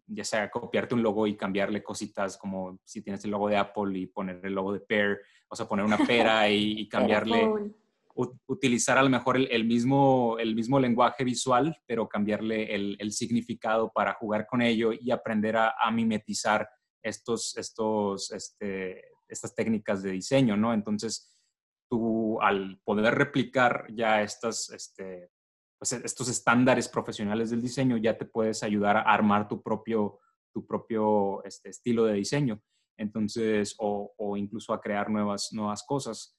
ya sea copiarte un logo y cambiarle cositas como si tienes el logo de Apple y poner el logo de Pear, o sea, poner una pera [LAUGHS] y, cambiarle, utilizar a lo mejor el, mismo, el mismo lenguaje visual, pero cambiarle el, significado para jugar con ello y aprender a, mimetizar estos, estos, este, estas técnicas de diseño, ¿no? Entonces, tú al poder replicar ya estas, este, pues estos estándares profesionales del diseño, ya te puedes ayudar a armar tu propio, tu propio este, estilo de diseño. Entonces, o, o incluso a crear nuevas, nuevas cosas.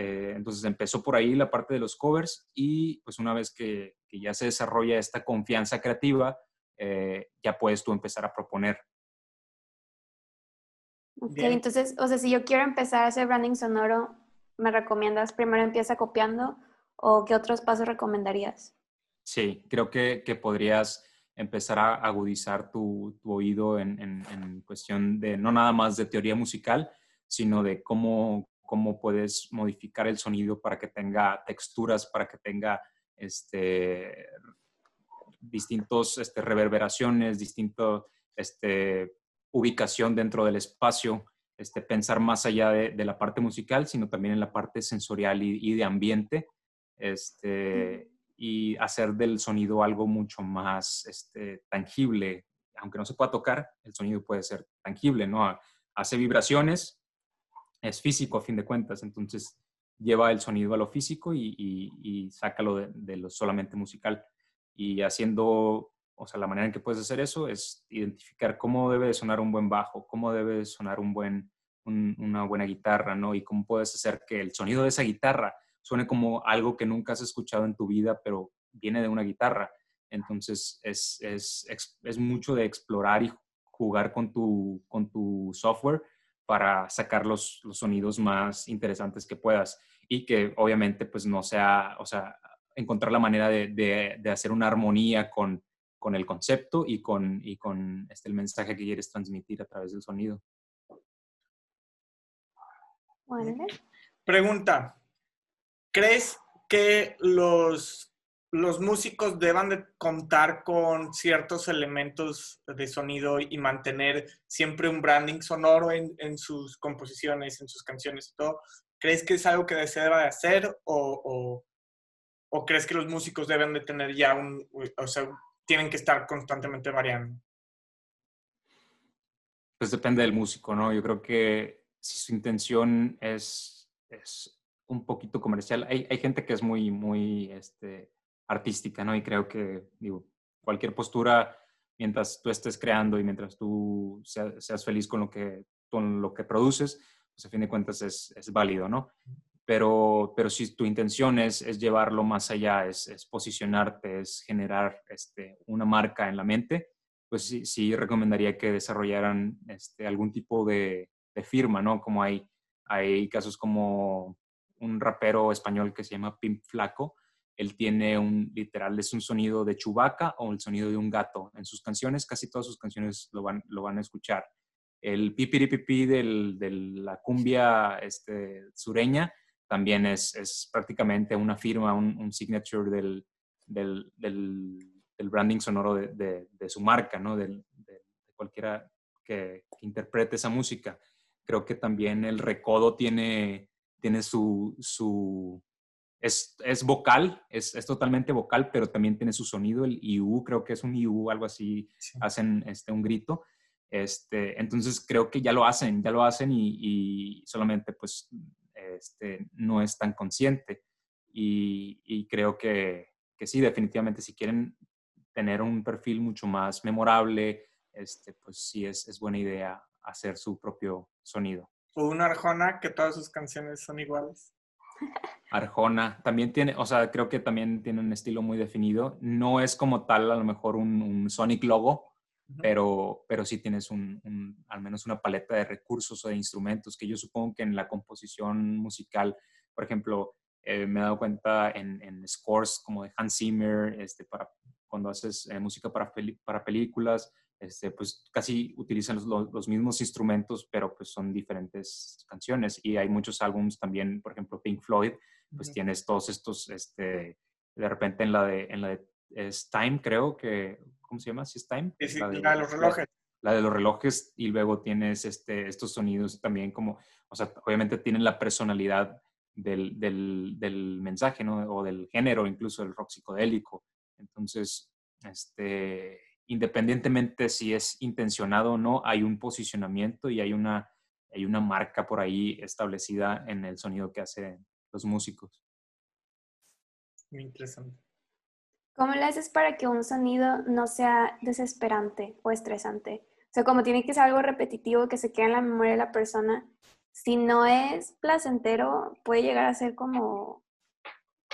Eh, entonces empezó por ahí la parte de los covers y pues una vez que, ya se desarrolla esta confianza creativa, eh, ya puedes tú empezar a proponer. Ok, entonces, o sea, si yo quiero empezar a hacer branding sonoro, ¿me recomiendas primero empieza copiando o qué otros pasos recomendarías? Sí, creo que, podrías empezar a agudizar tu, oído en, en, cuestión de no nada más de teoría musical, sino de cómo, cómo puedes modificar el sonido para que tenga texturas, para que tenga este, distintos este, reverberaciones, distinto este, ubicación dentro del espacio, este, pensar más allá de, la parte musical, sino también en la parte sensorial y, de ambiente, este, y hacer del sonido algo mucho más este, tangible. Aunque no se pueda tocar, el sonido puede ser tangible, ¿no? Hace vibraciones, es físico a fin de cuentas, entonces lleva el sonido a lo físico y, y, sácalo de, lo solamente musical. Y haciendo, o sea, la manera en que puedes hacer eso es identificar cómo debe sonar un buen bajo, cómo debe sonar un buen, una buena guitarra, ¿no? Y cómo puedes hacer que el sonido de esa guitarra suene como algo que nunca has escuchado en tu vida, pero viene de una guitarra. Entonces es, es, es mucho de explorar y jugar con tu, con tu software para sacar los, los, sonidos más interesantes que puedas y que obviamente pues no sea, o sea, encontrar la manera de, de, hacer una armonía con, con, el concepto y con, y con este, el mensaje que quieres transmitir a través del sonido. Pregunta, ¿crees que los los músicos deban de contar con ciertos elementos de sonido y mantener siempre un branding sonoro en, sus composiciones, en sus canciones y todo. ¿Crees que es algo que se deba de hacer o, crees que los músicos deben de tener ya un, o sea, tienen que estar constantemente variando? Pues depende del músico, ¿no? Yo creo que si su intención es, es un poquito comercial, hay, hay gente que es muy, muy, este, artística, ¿no? Y creo que, digo, cualquier postura, mientras tú estés creando y mientras tú seas, feliz con lo que, con lo que produces, pues a fin de cuentas es, es válido, ¿no? Pero, pero si tu intención es, es llevarlo más allá, es, es, posicionarte, es generar este, una marca en la mente, pues sí, sí recomendaría que desarrollaran este, algún tipo de, de, firma, ¿no? Como hay, Hay casos como un rapero español que se llama Pimp Flaco. Él tiene un, literal, es un sonido de chubaca o el sonido de un gato. En sus canciones, casi todas sus canciones lo van, lo van a escuchar. El pipiripipi del, de la cumbia este, sureña también es, es prácticamente una firma, un, signature del, del, branding sonoro de, de, su marca, ¿no? de, cualquiera que, interprete esa música. Creo que también el recodo tiene, tiene su, su es, es, vocal, es, es, totalmente vocal, pero también tiene su sonido, el IU, creo que es un IU, algo así, hacen este, un grito. Este, entonces creo que ya lo hacen, ya lo hacen y, y solamente pues este, no es tan consciente. Y, y creo que, que, sí, definitivamente si quieren tener un perfil mucho más memorable, este, pues sí es, es buena idea hacer su propio sonido. O una Arjona que todas sus canciones son iguales. Arjona también tiene, o sea, creo que también tiene un estilo muy definido. No es como tal a lo mejor un, Sonic logo, pero, pero sí tienes un, al menos una paleta de recursos o de instrumentos que yo supongo que en la composición musical, por ejemplo, eh, me he dado cuenta en, en, scores como de Hans Zimmer, este, para, cuando haces eh, música para, para películas, este, pues casi utilizan los, los, mismos instrumentos, pero pues son diferentes canciones. Y hay muchos álbumes también, por ejemplo, Pink Floyd, pues tienes todos estos, este, de repente en la de, en la de es Time, creo que, ¿cómo se llama? ¿Sí es Time? la, de, los relojes. La, de los relojes y luego tienes este, estos sonidos también como, o sea, obviamente tienen la personalidad del, del, del mensaje, ¿no? O del género, incluso del rock psicodélico. Entonces, este, independientemente si es intencionado o no, hay un posicionamiento y hay una, hay una marca por ahí establecida en el sonido que hacen los músicos. Muy interesante. ¿Cómo le haces para que un sonido no sea desesperante o estresante? O sea, como tiene que ser algo repetitivo que se quede en la memoria de la persona, si no es placentero, puede llegar a ser como,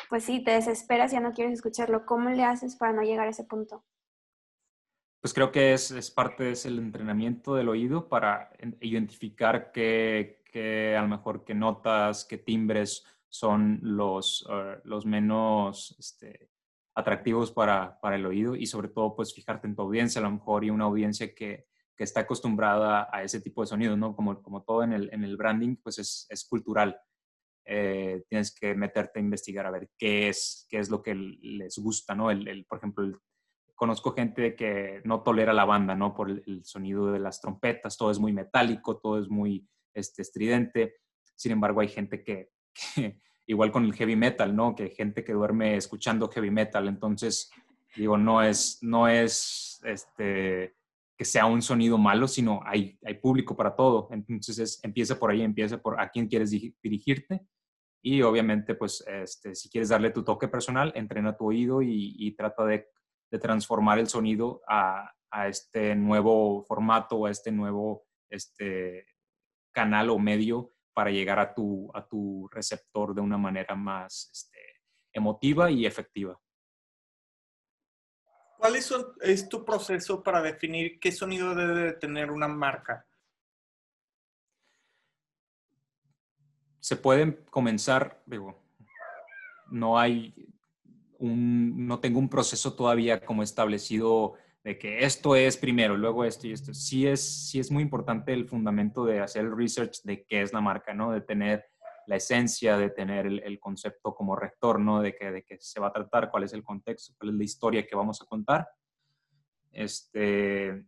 pues sí, te desesperas y ya no quieres escucharlo. ¿Cómo le haces para no llegar a ese punto? Pues creo que es, es parte del entrenamiento del oído para identificar qué, a lo mejor qué notas, qué timbres son los, eh, los menos este, atractivos para, para, el oído y sobre todo pues fijarte en tu audiencia a lo mejor y una audiencia que, que está acostumbrada a ese tipo de sonidos, ¿no? Como, como todo en el, en el branding pues es, es cultural. Eh, tienes que meterte a investigar a ver qué es, qué es lo que les gusta, ¿no? El, el por ejemplo, el, conozco gente que no tolera la banda, ¿no? Por el, sonido de las trompetas, todo es muy metálico, todo es muy este, estridente. Sin embargo, hay gente [LAUGHS] que, igual con el heavy metal, ¿no? Que hay gente que duerme escuchando heavy metal. Entonces, digo, no es, no es este, que sea un sonido malo, sino hay, hay público para todo. Entonces, es, empieza por ahí, empieza por a quién quieres dirigirte. Y obviamente, pues, este, si quieres darle tu toque personal, entrena tu oído y, y trata de de transformar el sonido a, este nuevo formato, a este nuevo este, canal o medio para llegar a tu, a tu receptor de una manera más este, emotiva y efectiva. ¿Cuál es, es, tu proceso para definir qué sonido debe tener una marca? Se pueden comenzar, digo, no hay, no tengo un proceso todavía como establecido de que esto es primero, luego esto y esto. Sí es, sí es muy importante el fundamento de hacer el research de qué es la marca, ¿no? De tener la esencia, de tener el, concepto como rector, ¿no? De qué de se va a tratar, cuál es el contexto, cuál es la historia que vamos a contar. Este,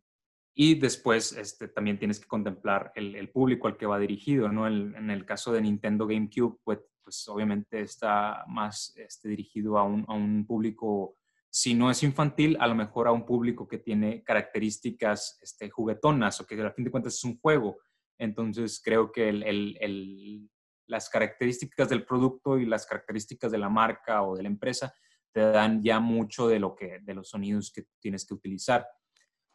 y después este, también tienes que contemplar el, público al que va dirigido, ¿no? en el caso de Nintendo GameCube, pues pues obviamente está más este, dirigido a un, a un, público, si no es infantil, a lo mejor a un público que tiene características este, juguetonas o que a fin de cuentas es un juego. Entonces creo que el, el, las características del producto y las características de la marca o de la empresa te dan ya mucho de, lo que, de los sonidos que tienes que utilizar.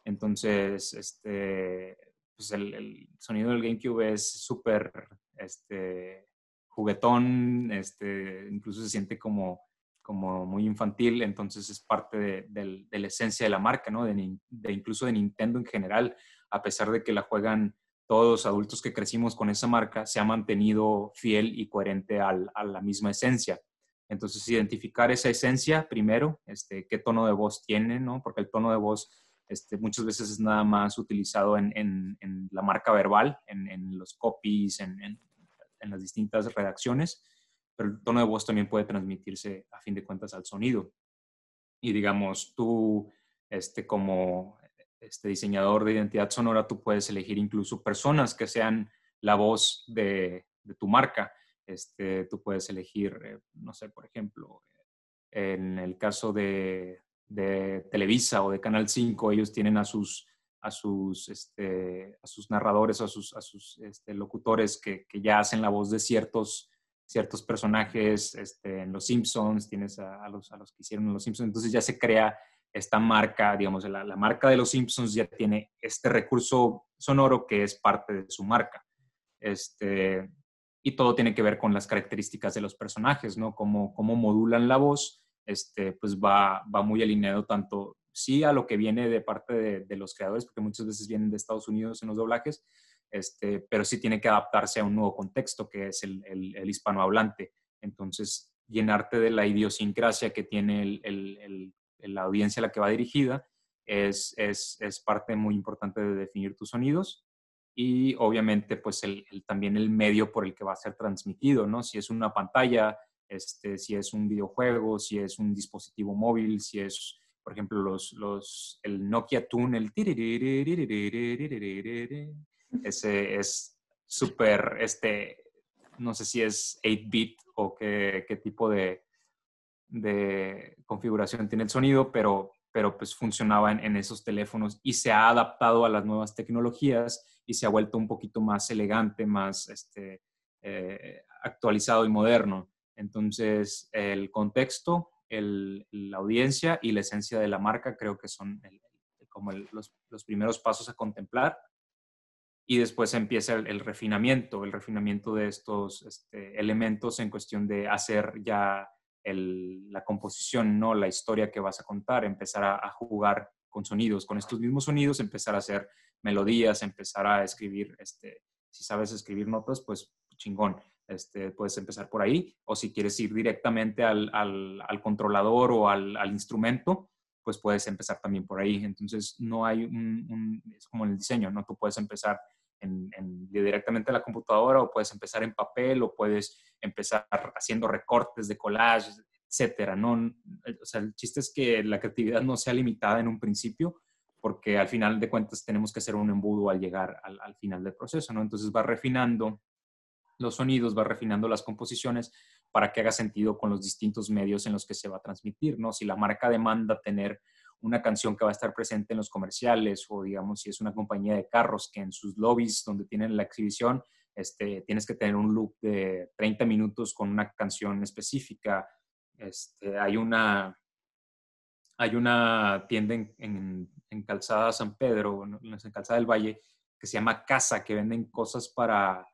Entonces, este, pues el, sonido del GameCube es súper este, juguetón, este, incluso se siente como, como muy infantil, entonces es parte de, la esencia de la marca, ¿no? De, incluso de Nintendo en general, a pesar de que la juegan todos los adultos que crecimos con esa marca se ha mantenido fiel y coherente a la misma esencia. Entonces, identificar esa esencia primero, este, qué tono de voz tiene, ¿no? Porque el tono de voz este, muchas veces es nada más utilizado en, en, la marca verbal, en, en los copies, en, las distintas redacciones, pero el tono de voz también puede transmitirse a fin de cuentas al sonido. Y digamos, tú, este, como este diseñador de identidad sonora, tú puedes elegir incluso personas que sean la voz de, de tu marca. Este, tú puedes elegir, eh, no sé, por ejemplo, en el caso de, de, Televisa o de Canal 5, ellos tienen a sus, a sus, este, a sus narradores a sus, a sus este, locutores que, que, ya hacen la voz de ciertos, ciertos personajes. Este, en Los Simpsons tienes a, los, a los que hicieron Los Simpsons, entonces ya se crea esta marca, digamos, la, la, marca de los Simpsons ya tiene este recurso sonoro que es parte de su marca. Este, y todo tiene que ver con las características de los personajes, ¿no? Cómo, cómo modulan la voz, este, pues va, va muy alineado tanto, sí, a lo que viene de parte de, los creadores, porque muchas veces vienen de Estados Unidos en los doblajes, este, pero sí tiene que adaptarse a un nuevo contexto, que es el, el, hispanohablante. Entonces, llenarte de la idiosincrasia que tiene el, la audiencia a la que va dirigida es, es, es parte muy importante de definir tus sonidos y obviamente pues el, también el medio por el que va a ser transmitido, ¿no? Si es una pantalla, este, si es un videojuego, si es un dispositivo móvil, si es, por ejemplo, los, los, el Nokia Tune, el ese es súper, este, no sé si es 8-bit o qué, qué tipo de, de configuración tiene el sonido, pero pero pues funcionaba en, esos teléfonos y se ha adaptado a las nuevas tecnologías y se ha vuelto un poquito más elegante, más este, eh, actualizado y moderno. Entonces, el contexto, la audiencia y la esencia de la marca creo que son como los, primeros pasos a contemplar. Y después empieza el, refinamiento, el refinamiento de estos este, elementos en cuestión de hacer ya la composición, no la historia que vas a contar, empezar a, jugar con sonidos, con estos mismos sonidos, empezar a hacer melodías, empezar a escribir, este, si sabes escribir notas, pues chingón, este, puedes empezar por ahí, o si quieres ir directamente al, al, controlador o al, al, instrumento, pues puedes empezar también por ahí. Entonces, no hay un, es como en el diseño, ¿no? Tú puedes empezar en, directamente a la computadora o puedes empezar en papel o puedes empezar haciendo recortes de collage, etcétera, ¿no? O sea, el chiste es que la creatividad no sea limitada en un principio, porque al final de cuentas tenemos que hacer un embudo al llegar al, al final del proceso, ¿no? Entonces va refinando los sonidos, va refinando las composiciones para que haga sentido con los distintos medios en los que se va a transmitir, ¿no? Si la marca demanda tener una canción que va a estar presente en los comerciales o digamos si es una compañía de carros que en sus lobbies donde tienen la exhibición, este, tienes que tener un loop de 30 minutos con una canción específica. Este, hay, una, hay una tienda en, en, Calzada San Pedro, en Calzada del Valle, que se llama Casa, que venden cosas para,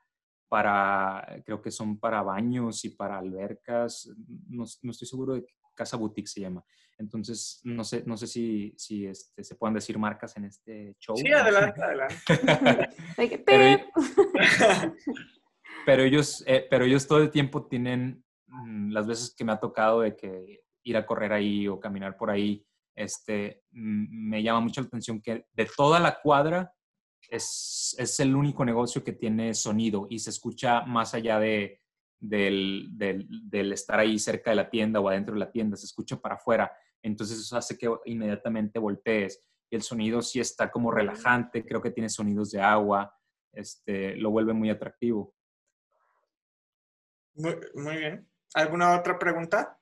para, creo que son para baños y para albercas, no, no estoy seguro de Casa Boutique se llama. Entonces, no sé, no sé si, si este, se puedan decir marcas en este show. Sí, adelante, adelante. [LAUGHS] [LAUGHS] pero, ellos, eh, pero ellos todo el tiempo tienen, mm, las veces que me ha tocado de que ir a correr ahí o caminar por ahí, este, me llama mucho la atención que de toda la cuadra es, es el único negocio que tiene sonido y se escucha más allá de, del, del, estar ahí cerca de la tienda o adentro de la tienda, se escucha para afuera. Entonces eso hace que inmediatamente voltees. Y el sonido sí está como relajante, creo que tiene sonidos de agua, este, lo vuelve muy atractivo. Muy, bien. ¿Alguna otra pregunta?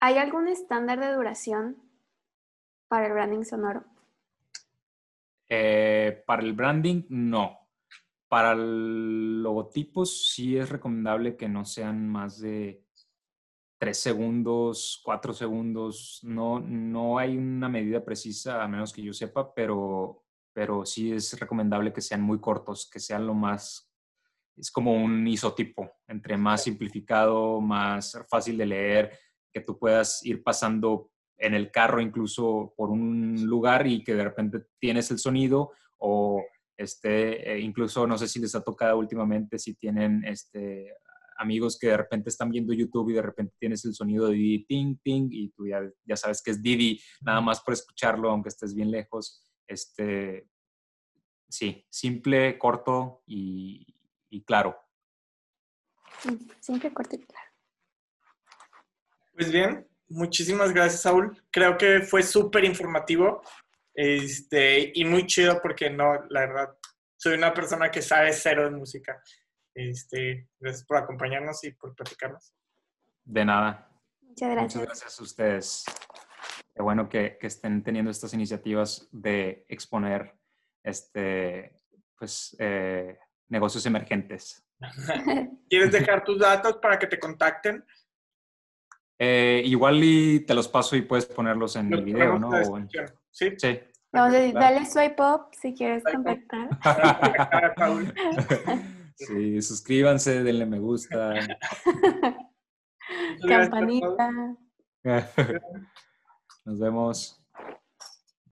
¿Hay algún estándar de duración para el branding sonoro? Eh, para el branding, no. Para logotipos sí es recomendable que no sean más de tres segundos, cuatro segundos. No, no hay una medida precisa, a menos que yo sepa, pero, pero sí es recomendable que sean muy cortos, que sean lo más... Es como un isotipo, entre más simplificado, más fácil de leer, que tú puedas ir pasando en el carro incluso por un lugar y que de repente tienes el sonido o Este, eh, incluso no sé si les ha tocado últimamente, si tienen este, amigos que de repente están viendo YouTube y de repente tienes el sonido de Didi, ting, ting, y tú ya, ya sabes que es Didi, nada más por escucharlo, aunque estés bien lejos. Este, sí, simple, corto y, y claro. Simple, corto y claro. Pues bien, muchísimas gracias, Saúl. Creo que fue súper informativo este, y muy chido porque no, la verdad, soy una persona que sabe cero de música. Este, gracias por acompañarnos y por platicarnos. De nada. Muchas gracias. Muchas gracias a ustedes. Qué bueno que, que estén teniendo estas iniciativas de exponer este, pues, eh, negocios emergentes. [LAUGHS] ¿Quieres dejar tus datos para que te contacten? Eh, igual y te los paso y puedes ponerlos en el video, ¿no? Sí. Sí. Decir, dale swipe up si quieres contactar. [LAUGHS] [LAUGHS] sí, suscríbanse, denle me gusta. [LAUGHS] Campanita. Nos vemos.